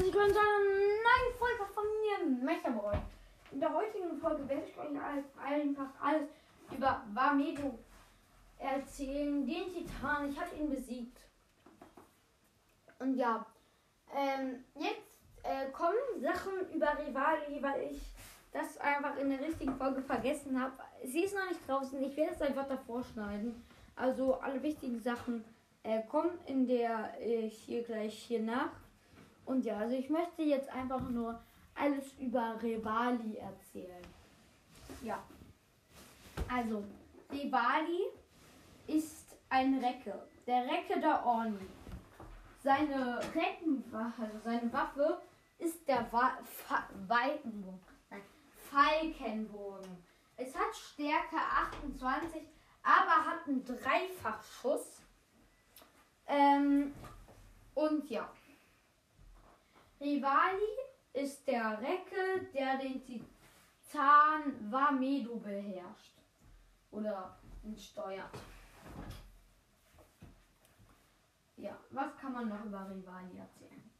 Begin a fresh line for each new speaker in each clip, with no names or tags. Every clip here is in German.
herzlich willkommen zu einer neuen Folge von mir, Mechaboy. In der heutigen Folge werde ich euch einfach alles über Vamedo erzählen, den Titan. Ich habe ihn besiegt. Und ja, ähm, jetzt äh, kommen Sachen über Rivali, weil ich das einfach in der richtigen Folge vergessen habe. Sie ist noch nicht draußen, ich werde es einfach davor schneiden. Also alle wichtigen Sachen äh, kommen in der äh, hier gleich hier nach. Und ja, also ich möchte jetzt einfach nur alles über Rivali erzählen. Ja. Also, Rivali ist ein Recke. Der Recke der Orni. Seine Reckenwaffe, also seine Waffe ist der Wa Fa Weitenbogen. Nein, Falkenbogen. Es hat Stärke 28, aber hat einen Dreifachschuss. Ähm, und ja. Rivali ist der Recke, der den Titan Vamedo beherrscht. Oder steuert. Ja, was kann man noch über Rivali erzählen?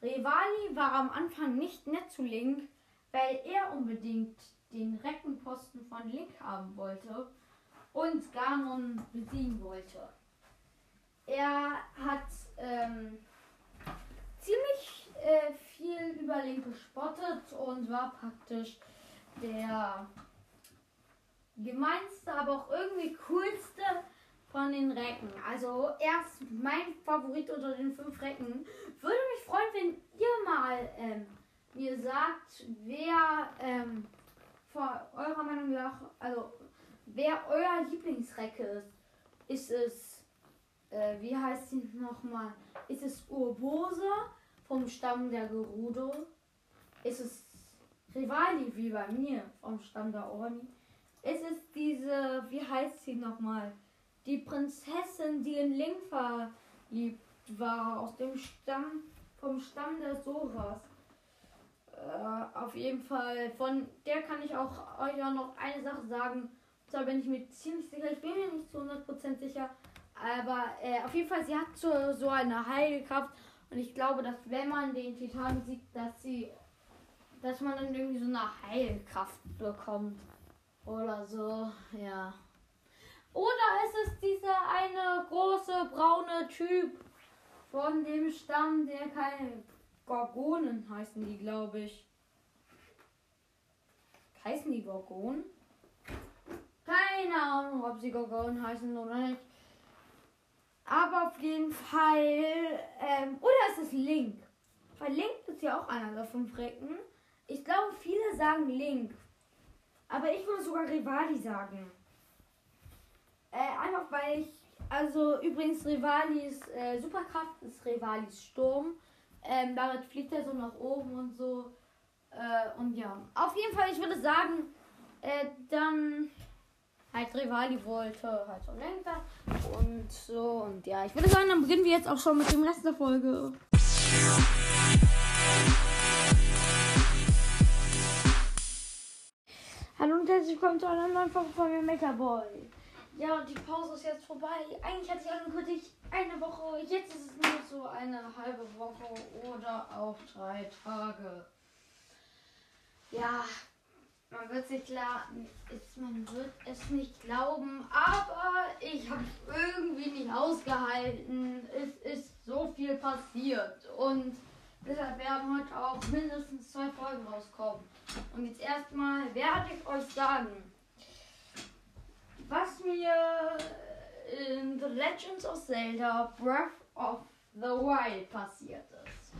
Rivali war am Anfang nicht nett zu Link, weil er unbedingt den Reckenposten von Link haben wollte und Ganon besiegen wollte. Er hat ähm, ziemlich äh, viel über Link gespottet und war praktisch der gemeinste, aber auch irgendwie coolste von den Recken. Also er ist mein Favorit unter den fünf Recken. Würde mich freuen, wenn ihr mal ähm, mir sagt, wer ähm, von eurer Meinung nach, also wer euer Lieblingsrecke ist. Ist es, äh, wie heißt sie nochmal? Ist es Urbose vom Stamm der Gerudo? Ist es Rivali wie bei mir vom Stamm der Orni? Ist es diese, wie heißt sie nochmal? Die Prinzessin, die in Link verliebt war, aus dem Stamm, vom Stamm der Soras. Äh, auf jeden Fall, von der kann ich auch euch auch noch eine Sache sagen. Da bin ich mir ziemlich sicher. Ich bin mir nicht zu 100% sicher. Aber äh, auf jeden Fall, sie hat so, so eine Heilkraft. Und ich glaube, dass wenn man den Titan besiegt, dass sie. dass man dann irgendwie so eine Heilkraft bekommt. Oder so, ja. Oder ist es dieser eine große braune Typ von dem Stamm, der keine Gorgonen heißen die, glaube ich. Heißen die Gorgonen? Keine Ahnung, ob sie Gorgonen heißen oder nicht. Aber auf jeden Fall. Ähm, oder ist es Link? Weil Link ist ja auch einer der fünf Recken. Ich glaube, viele sagen Link. Aber ich würde sogar Rivali sagen. Äh, einfach weil ich. Also übrigens, Rivalis äh, Superkraft ist Rivalis Sturm. Ähm, damit fliegt er so nach oben und so. Äh, und ja. Auf jeden Fall, ich würde sagen, äh, dann halt Rivali wollte halt so Lenker und so und ja, ich würde sagen, dann beginnen wir jetzt auch schon mit dem der Folge. Hallo und herzlich willkommen zu einer neuen Folge von mir Mechaboy. Ja, die Pause ist jetzt vorbei. Eigentlich hatte ich angekündigt eine Woche, jetzt ist es nur so eine halbe Woche oder auch drei Tage. Ja, man wird sich klar, man wird es nicht glauben, aber ich habe es irgendwie nicht ausgehalten. Es ist so viel passiert und deshalb werden heute auch mindestens zwei Folgen rauskommen. Und jetzt erstmal werde ich euch sagen, was mir in The Legends of Zelda Breath of the Wild passiert ist.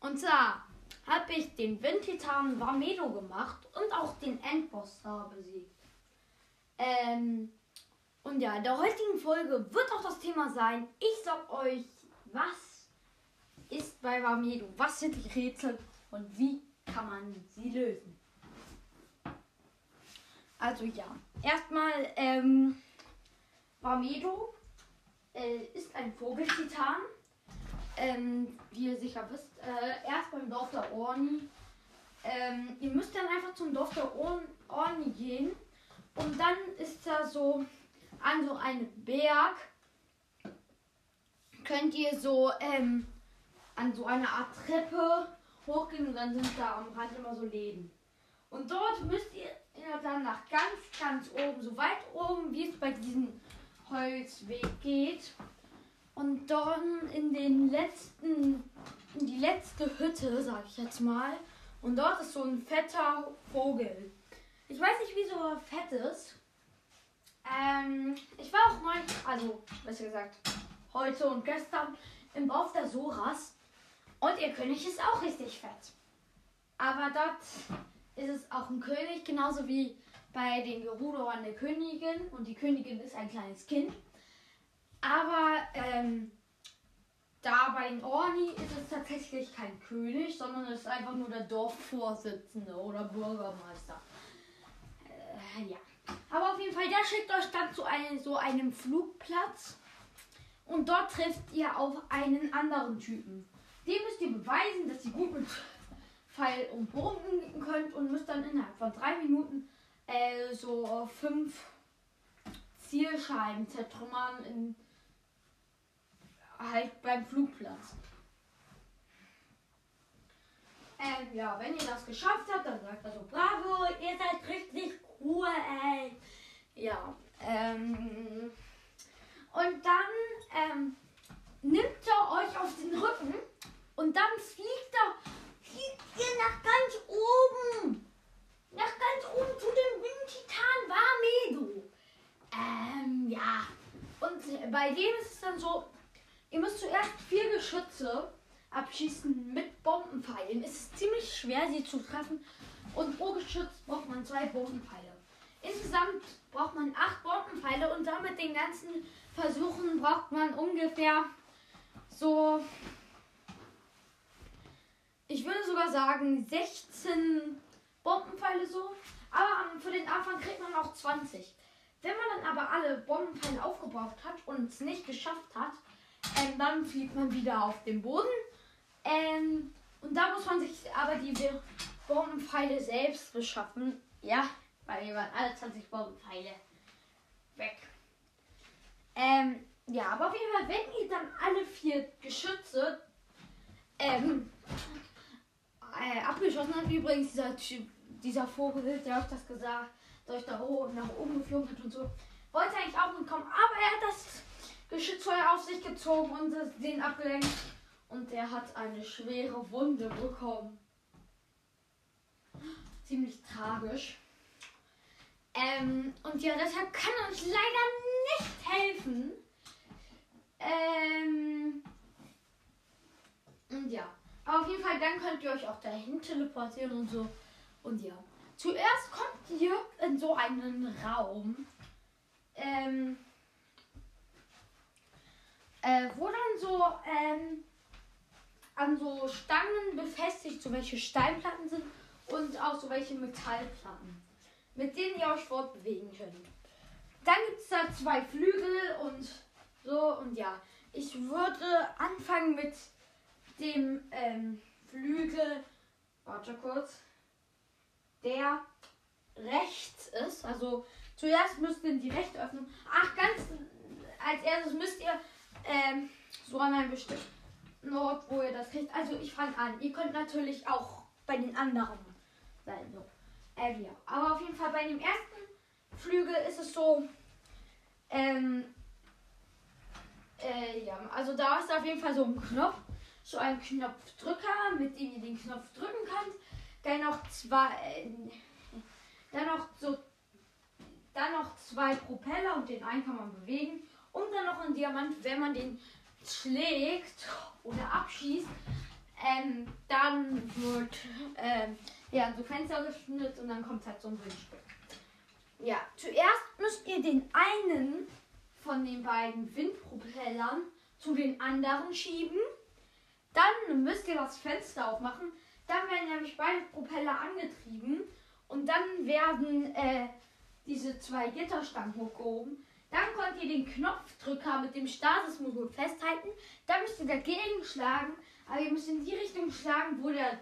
Und zwar habe ich den Windtitan Vamedo gemacht und auch den Endboss da besiegt. Ähm, und ja, in der heutigen Folge wird auch das Thema sein, ich sag euch, was ist bei Vamedo, was sind die Rätsel und wie kann man sie lösen. Also ja, erstmal, ähm, Vamedo äh, ist ein Vogeltitan ähm, wie ihr sicher wisst, äh, erst beim Dorf der Orni. Ähm, ihr müsst dann einfach zum Dorf der Or Orni gehen und dann ist da so an so einem Berg könnt ihr so ähm, an so einer Art Treppe hochgehen und dann sind da am Rand immer so Läden. Und dort müsst ihr dann nach ganz, ganz oben, so weit oben, wie es bei diesem Holzweg geht. Und dann in den letzten, in die letzte Hütte, sag ich jetzt mal. Und dort ist so ein fetter Vogel. Ich weiß nicht, wieso er fett ist. Ähm, ich war auch mal, also besser gesagt, heute und gestern im Bau der Soras. Und ihr König ist auch richtig fett. Aber dort ist es auch ein König, genauso wie bei den Gerudo der Königin. Und die Königin ist ein kleines Kind. Aber ähm, da bei den Orni ist es tatsächlich kein König, sondern es ist einfach nur der Dorfvorsitzende oder Bürgermeister. Äh, ja. Aber auf jeden Fall, der schickt euch dann zu einem, so einem Flugplatz. Und dort trifft ihr auf einen anderen Typen. Dem müsst ihr beweisen, dass ihr gut mit Pfeil und Bogen könnt und müsst dann innerhalb von drei Minuten äh, so fünf Zielscheiben zertrümmern in halt beim Flugplatz. Ähm, ja, wenn ihr das geschafft habt, dann sagt er so, bravo, ihr seid richtig cool, ey. Ja, ähm, und dann ähm, nimmt er euch auf den Rücken und dann fliegt er, fliegt ihr nach ganz oben. Nach ganz oben zu dem Windtitan Warmedo. Ähm, ja. Und bei dem ist es dann so, müsst zuerst vier Geschütze abschießen mit Bombenpfeilen. Es ist ziemlich schwer, sie zu treffen. Und pro Geschütz braucht man zwei Bombenpfeile. Insgesamt braucht man acht Bombenpfeile und damit den ganzen Versuchen braucht man ungefähr so, ich würde sogar sagen 16 Bombenpfeile so. Aber für den Anfang kriegt man auch 20. Wenn man dann aber alle Bombenpfeile aufgebraucht hat und es nicht geschafft hat, ähm, dann fliegt man wieder auf den Boden. Ähm, und da muss man sich aber die Bombenpfeile selbst beschaffen. Ja, weil wir waren alle 20 Bombenpfeile weg. Ähm, ja, aber auf jeden Fall, wenn ihr dann alle vier Geschütze ähm, äh, abgeschossen habt, übrigens dieser Typ, dieser Vogel, der euch das gesagt, der euch da oben nach oben geflogen hat und so, wollte eigentlich auch mitkommen, aber er hat das Geschützfeuer auf sich gezogen und den abgelenkt. Und er hat eine schwere Wunde bekommen. Ziemlich tragisch. Ähm, und ja, deshalb kann er uns leider nicht helfen. Ähm, und ja. Aber auf jeden Fall, dann könnt ihr euch auch dahin teleportieren und so. Und ja. Zuerst kommt ihr in so einen Raum. Ähm, äh, wo dann so ähm, an so Stangen befestigt, so welche Steinplatten sind und auch so welche Metallplatten, mit denen ihr euch fortbewegen könnt. Dann gibt es da zwei Flügel und so und ja. Ich würde anfangen mit dem ähm, Flügel, warte kurz, der rechts ist. Also zuerst müsst ihr die rechte öffnen. Ach, ganz als erstes müsst ihr ähm, so an einem bestimmten Ort, wo ihr das kriegt. Also ich fange an. Ihr könnt natürlich auch bei den anderen sein. So. Äh, ja. Aber auf jeden Fall bei dem ersten Flügel ist es so. Ähm, äh, ja, also da ist auf jeden Fall so ein Knopf. So ein Knopfdrücker, mit dem ihr den Knopf drücken könnt. Dann noch zwei. Äh, dann noch so. Dann noch zwei Propeller und den einen kann man bewegen. Und dann noch ein Diamant, wenn man den schlägt oder abschießt, ähm, dann wird ähm, ja, so Fenster geschnitten und dann kommt halt so ein Windstück. Ja, zuerst müsst ihr den einen von den beiden Windpropellern zu den anderen schieben. Dann müsst ihr das Fenster aufmachen. Dann werden nämlich beide Propeller angetrieben und dann werden äh, diese zwei Gitterstangen hochgehoben. Dann könnt ihr den Knopfdrücker mit dem Stasis-Modul festhalten. Dann müsst ihr dagegen schlagen, aber ihr müsst in die Richtung schlagen, wo der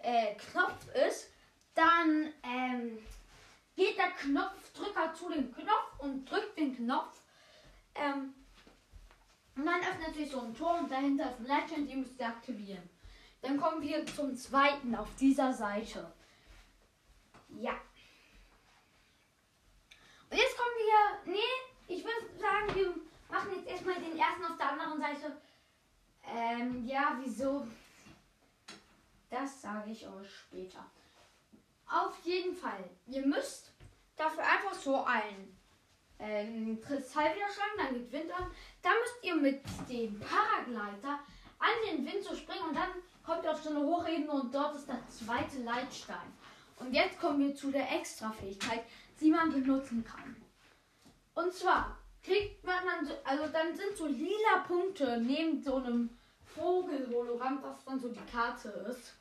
äh, Knopf ist. Dann ähm, geht der Knopfdrücker zu dem Knopf und drückt den Knopf. Ähm, und dann öffnet sich so ein Tor und dahinter ist ein Legend, die müsst ihr aktivieren. Dann kommen wir zum zweiten auf dieser Seite. Ja. Und jetzt kommen wir. Nee, ich würde sagen, wir machen jetzt erstmal den ersten auf der anderen Seite. Ähm, ja, wieso? Das sage ich euch später. Auf jeden Fall. Ihr müsst dafür einfach so ein ähm, Kristall wieder schlagen, dann geht Wind an. Da müsst ihr mit dem Paragleiter an den Wind so springen und dann kommt ihr auf so eine Hochebene und dort ist der zweite Leitstein. Und jetzt kommen wir zu der Extra-Fähigkeit, die man benutzen kann. Und zwar kriegt man dann, so, also dann sind so lila Punkte neben so einem Vogel-Hologramm, was dann so die Karte ist.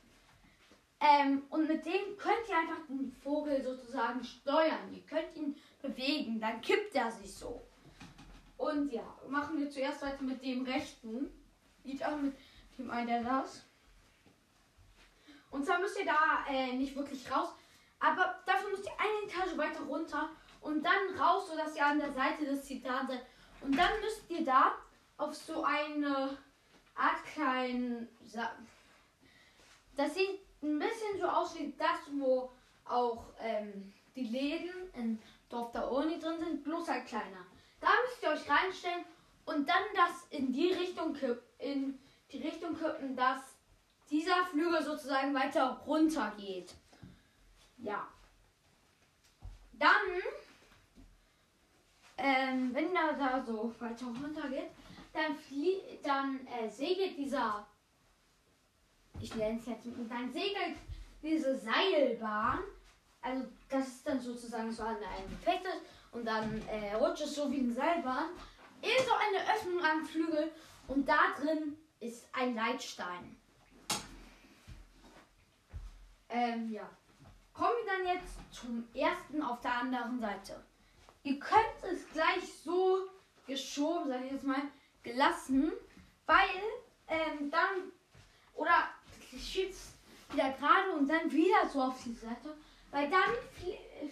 Ähm, und mit dem könnt ihr einfach den Vogel sozusagen steuern. Ihr könnt ihn bewegen, dann kippt er sich so. Und ja, machen wir zuerst weiter mit dem rechten. Liegt auch mit dem einen, der das. Und zwar müsst ihr da äh, nicht wirklich raus, aber dafür müsst ihr eine Etage weiter runter und dann raus, sodass ihr an der Seite des Titans seid. Und dann müsst ihr da auf so eine Art kleinen. Das sieht ein bisschen so aus wie das, wo auch ähm, die Läden in Dorf der Uni drin sind, bloß halt kleiner. Da müsst ihr euch reinstellen und dann das in die Richtung in die Richtung kippen, dass dieser Flügel sozusagen weiter runter geht. Ja. Dann, ähm, wenn er da so weiter runter geht, dann, flie dann äh, segelt dieser ich nenne es jetzt, dann segelt diese Seilbahn, also das ist dann sozusagen so an einem Gefecht und dann äh, rutscht es so wie eine Seilbahn in so eine Öffnung am Flügel und da drin ist ein Leitstein. Ähm, ja. Kommen wir dann jetzt zum ersten auf der anderen Seite. Ihr könnt es gleich so geschoben, sag ich jetzt mal, gelassen, weil ähm, dann oder schiebt wieder gerade und dann wieder so auf die Seite. Weil dann. Äh,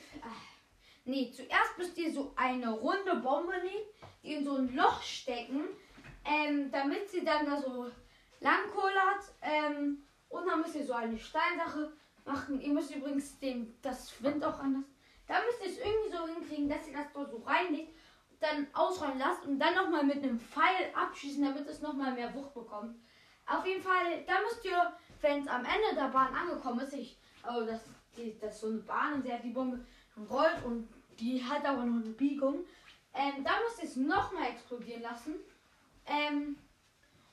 nee, zuerst müsst ihr so eine runde Bombe nehmen, die in so ein Loch stecken, ähm, damit sie dann da so lang kullert. Ähm, und dann müsst ihr so eine Steinsache machen. Ihr müsst übrigens den, das Wind auch anders. Da müsst ihr es irgendwie so hinkriegen, dass ihr das dort so reinlegt, dann ausrollen lasst und dann nochmal mit einem Pfeil abschießen, damit es nochmal mehr Wucht bekommt. Auf jeden Fall, da müsst ihr wenn es am Ende der Bahn angekommen ist, ich, also das, die, das ist so eine Bahn und sie hat die Bombe rollt und die hat aber noch eine Biegung. Ähm, da muss es nochmal explodieren lassen. Ähm,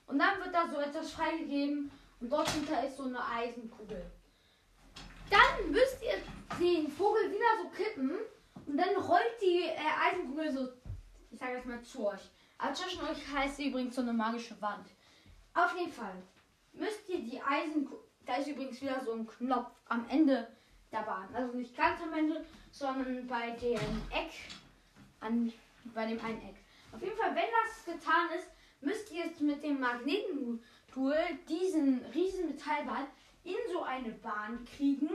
und dann wird da so etwas freigegeben und dort hinter ist so eine Eisenkugel. Dann müsst ihr den Vogel wieder so kippen und dann rollt die äh, Eisenkugel so, ich sage jetzt mal zu euch. Aber zwischen euch heißt sie übrigens so eine magische Wand. Auf jeden Fall müsst ihr die Eisen. Da ist übrigens wieder so ein Knopf am Ende der Bahn. Also nicht ganz am Ende, sondern bei dem Eck. An, bei dem einen Eck. Auf jeden Fall, wenn das getan ist, müsst ihr jetzt mit dem Magnetentool diesen riesen Metallball in so eine Bahn kriegen.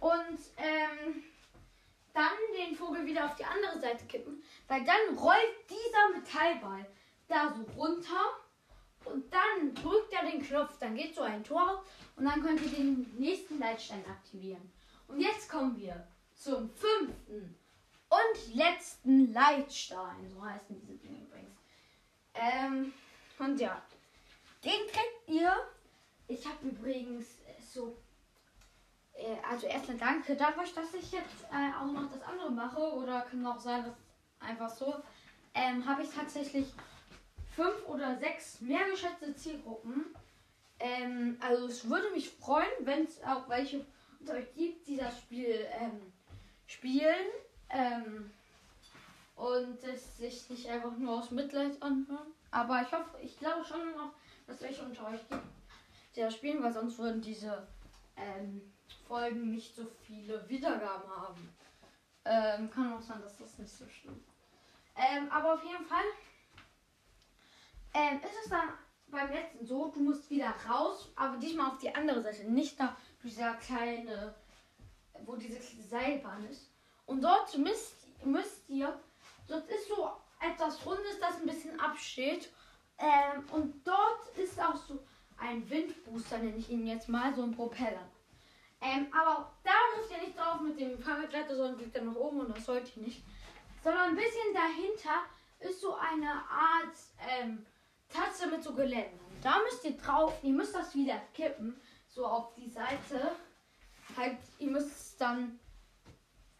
Und ähm, dann den Vogel wieder auf die andere Seite kippen, weil dann rollt dieser Metallball da so runter und dann drückt er den Knopf, dann geht so ein Tor und dann könnt ihr den nächsten Leitstein aktivieren. Und jetzt kommen wir zum fünften und letzten Leitstein. So heißen diese Dinge übrigens. Ähm, und ja, den kriegt ihr. Ich habe übrigens so. Äh, also erstmal danke dafür, dass ich jetzt äh, auch noch das andere mache. Oder kann auch sein, dass einfach so. Ähm, habe ich tatsächlich fünf oder sechs mehr geschätzte Zielgruppen. Ähm, also es würde mich freuen, wenn es auch welche unter euch gibt, die das Spiel ähm, spielen. Ähm, und es sich nicht einfach nur aus Mitleid anhören. Aber ich hoffe, ich glaube schon noch, dass welche unter euch die das spielen, weil sonst würden diese ähm, Folgen nicht so viele Wiedergaben haben. Ähm, kann auch sein, dass das nicht so schlimm. Ähm, aber auf jeden Fall ähm, ist es dann beim letzten so, du musst wieder raus, aber diesmal auf die andere Seite, nicht da dieser kleine, wo diese Seilbahn ist. Und dort müsst, müsst ihr, dort ist so etwas Rundes, das ein bisschen absteht. Ähm, und dort ist auch so ein Windbooster, nenne ich ihn jetzt mal, so ein Propeller. Ähm, aber da dürft ihr nicht drauf mit dem Fahrradleiter, sondern liegt dann nach oben und das sollte ich nicht. Sondern ein bisschen dahinter ist so eine Art ähm, Tatze mit so Geländern. Da müsst ihr drauf, ihr müsst das wieder kippen, so auf die Seite. Halt, ihr müsst es dann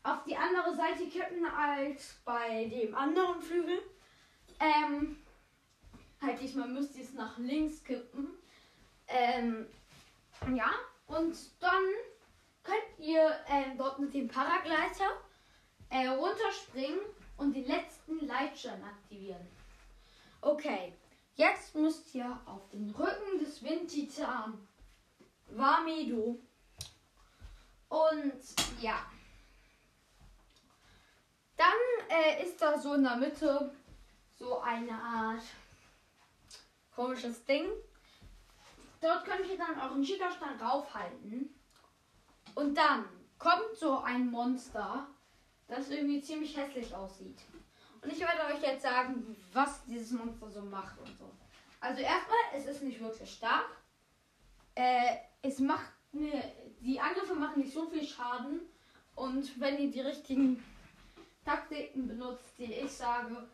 auf die andere Seite kippen als bei dem anderen Flügel. Ähm, halt diesmal müsst ihr es nach links kippen. Ähm, ja, und dann könnt ihr ähm, dort mit dem Paragleiter äh, runterspringen und die letzten Leitstern aktivieren. Okay, jetzt müsst ihr auf den Rücken des Windtitan Wamedo und ja. Dann äh, ist da so in der Mitte so eine Art komisches Ding. Dort könnt ihr dann euren Schickerstein raufhalten. Und dann kommt so ein Monster, das irgendwie ziemlich hässlich aussieht. Und ich werde euch jetzt sagen, was dieses Monster so macht und so. Also erstmal, es ist nicht wirklich stark. Äh, es macht ne, die Angriffe machen nicht so viel Schaden. Und wenn ihr die richtigen Taktiken benutzt, die ich sage,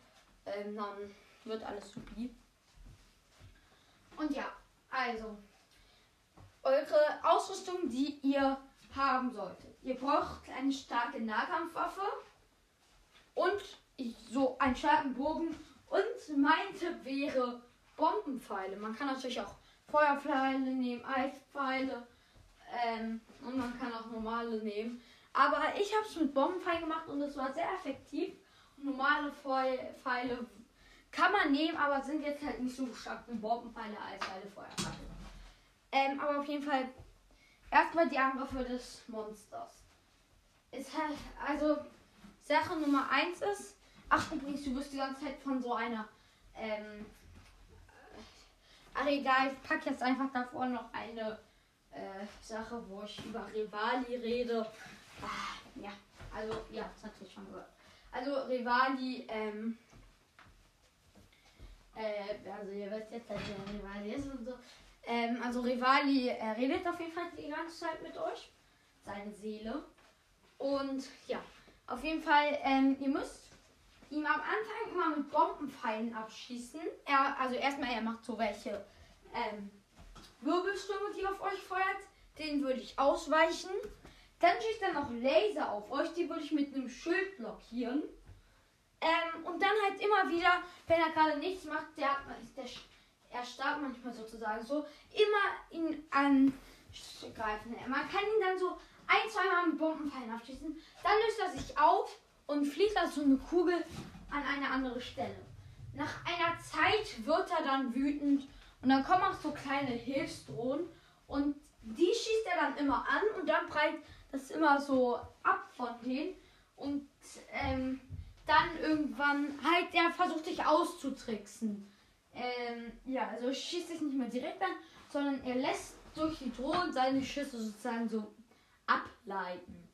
ähm, dann wird alles supi. Und ja, also eure Ausrüstung, die ihr haben solltet. Ihr braucht eine starke Nahkampfwaffe und so einen starken Bogen. Und mein Tipp wäre Bombenpfeile. Man kann natürlich auch Feuerpfeile nehmen, Eispfeile ähm, und man kann auch normale nehmen. Aber ich habe es mit Bombenpfeilen gemacht und es war sehr effektiv. Normale Pfeile kann man nehmen, aber sind jetzt halt nicht so stark Bombenpfeile als eine Feuerpfeile. Ähm, aber auf jeden Fall erstmal die Angriffe des Monsters. Ist halt, also Sache Nummer 1 ist, ach übrigens, du wirst die ganze Zeit von so einer, ähm, ach egal, ich packe jetzt einfach davor noch eine äh, Sache, wo ich über Rivali rede. Ah, ja, also, ja, das hat ich schon gehört. Also, Rivali, ähm, äh, also ihr wisst jetzt, dass der Rivali ist und so. Ähm, also Rivali er redet auf jeden Fall die ganze Zeit mit euch. Seine Seele. Und ja, auf jeden Fall, ähm, ihr müsst ihm am Anfang immer mit Bombenpfeilen abschießen. Er, also erstmal, er macht so welche ähm, Wirbelstürme, die auf euch feuert. Den würde ich ausweichen. Dann schießt er noch Laser auf euch. Die würde ich mit einem Schild blockieren. Ähm, und dann halt immer wieder, wenn er gerade nichts macht, der, der, er starb manchmal sozusagen so, immer ihn angreifen. Man kann ihn dann so ein, zweimal mit Bombenpfeilen abschießen. Dann löst er sich auf und fliegt als so eine Kugel an eine andere Stelle. Nach einer Zeit wird er dann wütend und dann kommen auch so kleine Hilfsdrohnen und die schießt er dann immer an und dann breit das immer so ab von denen und ähm, dann irgendwann halt der versucht sich auszutricksen. Ähm, ja, also schießt sich nicht mehr direkt an, sondern er lässt durch die Drohnen seine Schüsse sozusagen so ableiten.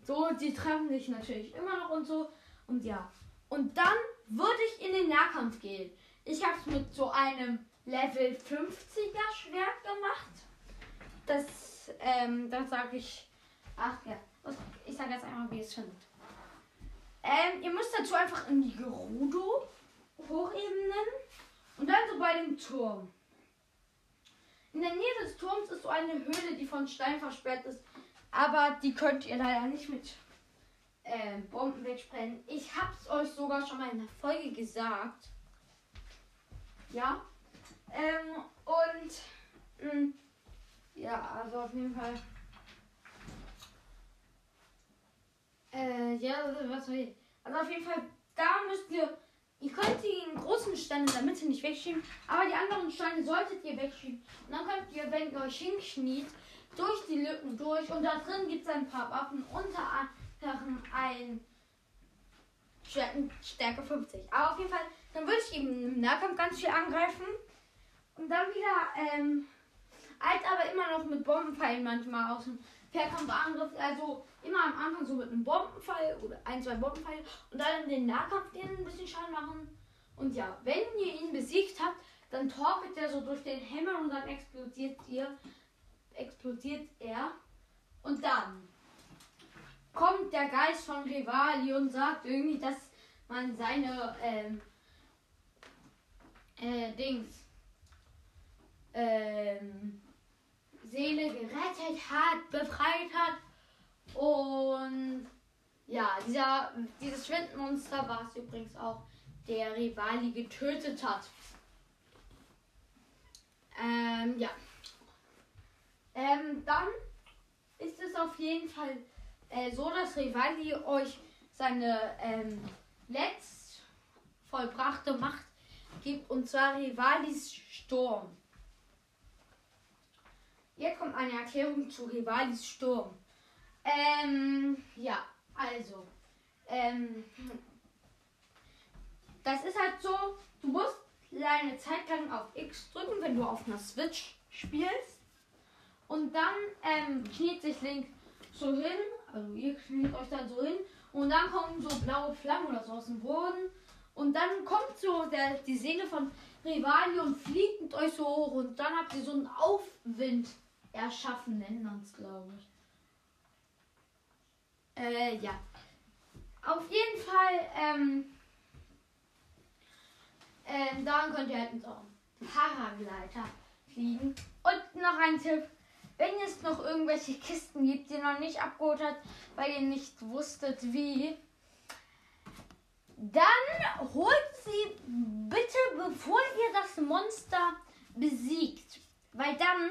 So, die treffen sich natürlich immer noch und so. Und ja. Und dann würde ich in den Nahkampf gehen. Ich habe es mit so einem Level 50er Schwert gemacht. Das, ähm, dann sage ich, ach ja, ich sage jetzt einmal, wie es findet. Ähm, ihr müsst dazu einfach in die Gerudo Hochebenen und dann so bei dem Turm. In der Nähe des Turms ist so eine Höhle, die von Stein versperrt ist, aber die könnt ihr leider nicht mit äh, Bomben wegsprengen. Ich hab's euch sogar schon mal in der Folge gesagt. Ja. Ähm, und mh, mm, ja, also auf jeden Fall. Äh, ja, was soll ich? Also auf jeden Fall, da müsst ihr. Ihr könnt die großen Steine in der Mitte nicht wegschieben, aber die anderen Steine solltet ihr wegschieben. Und dann könnt ihr, wenn ihr euch hinkniet, durch die Lücken durch. Und da drin gibt es ein paar Waffen, unter anderem ein Stärke 50. Aber auf jeden Fall, dann würde ich eben im Nahkampf ganz viel angreifen. Und dann wieder ähm, als aber immer noch mit Bombenpfeilen manchmal aus dem Fernkampfangriff. Also immer am Anfang so mit einem Bombenpfeil oder ein, zwei Bombenpfeile und dann den Nahkampf denen ein bisschen Schaden machen. Und ja, wenn ihr ihn besiegt habt, dann torkelt er so durch den Himmel und dann explodiert ihr, explodiert er. Und dann kommt der Geist von Rivali und sagt irgendwie, dass man seine ähm, äh, Dings ähm, Seele gerettet hat, befreit hat. Und ja, dieser, dieses Schwindmonster war es übrigens auch, der Rivali getötet hat. Ähm, ja. Ähm, dann ist es auf jeden Fall äh, so, dass Rivali euch seine ähm, letzt vollbrachte Macht gibt, und zwar Rivalis Sturm. Hier kommt eine Erklärung zu Rivalis Sturm. Ähm, ja, also, ähm, das ist halt so, du musst eine Zeit lang auf X drücken, wenn du auf einer Switch spielst. Und dann ähm, kniet sich Link so hin, also ihr kniet euch dann so hin und dann kommen so blaue Flammen oder so aus dem Boden. Und dann kommt so der, die Seele von Rivali und fliegt mit euch so hoch und dann habt ihr so einen Aufwind erschaffen, nennen wir es, glaube ich. Äh, ja. Auf jeden Fall, ähm, ähm, dann könnt ihr halt mit eurem Paragleiter fliegen. Und noch ein Tipp. Wenn es noch irgendwelche Kisten gibt, die ihr noch nicht abgeholt habt, weil ihr nicht wusstet wie, dann holt sie bitte, bevor ihr das Monster besiegt. Weil dann,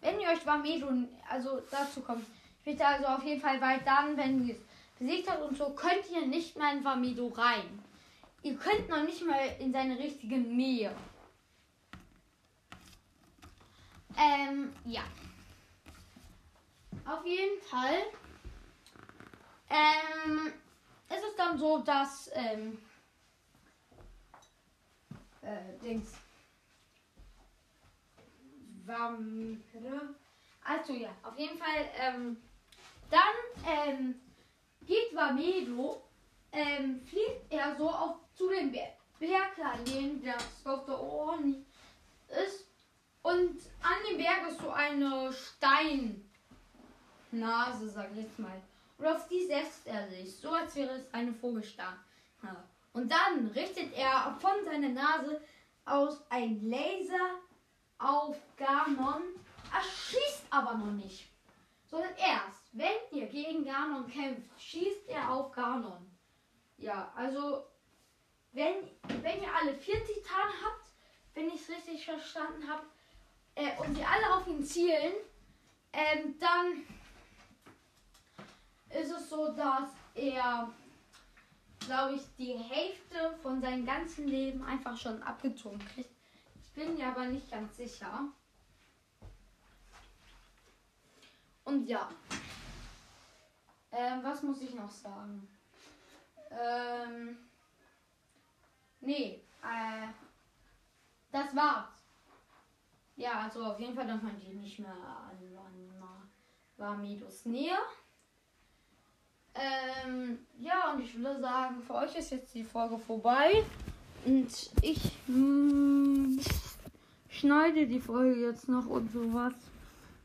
wenn ihr euch Vamedo, also dazu kommt, bitte also auf jeden Fall, weil dann, wenn ihr es besiegt habt und so, könnt ihr nicht mehr in Vamedo rein. Ihr könnt noch nicht mal in seine richtige Nähe. Ähm, ja. Auf jeden Fall ähm, ist es dann so, dass ähm, äh, Dings. Vampire. Also ja, auf jeden Fall. Ähm, dann ähm, geht Vamedo, ähm, fliegt er so auf zu dem Berg, Berg an dem das Dr. Orni ist. Und an dem Berg ist so eine Steinnase, sag ich jetzt mal. Und auf die setzt er sich, so als wäre es eine Vogelstange. Und dann richtet er von seiner Nase aus ein Laser auf Ganon. Er schießt aber noch nicht. Sondern erst, wenn ihr gegen Ganon kämpft, schießt er auf Ganon. Ja, also wenn, wenn ihr alle 40 Titan habt, wenn ich es richtig verstanden habe, äh, und die alle auf ihn zielen, ähm, dann ist es so, dass er, glaube ich, die Hälfte von seinem ganzen Leben einfach schon abgezogen kriegt. Bin mir aber nicht ganz sicher. Und ja. Ähm, was muss ich noch sagen? Ähm. Nee, äh. Das war's. Ja, also auf jeden Fall dann könnt ihr nicht mehr an, an Vamidos Nähe. Ähm, ja, und ich würde sagen, für euch ist jetzt die Folge vorbei. Und ich mh, mm, schneide die Folge jetzt noch und sowas.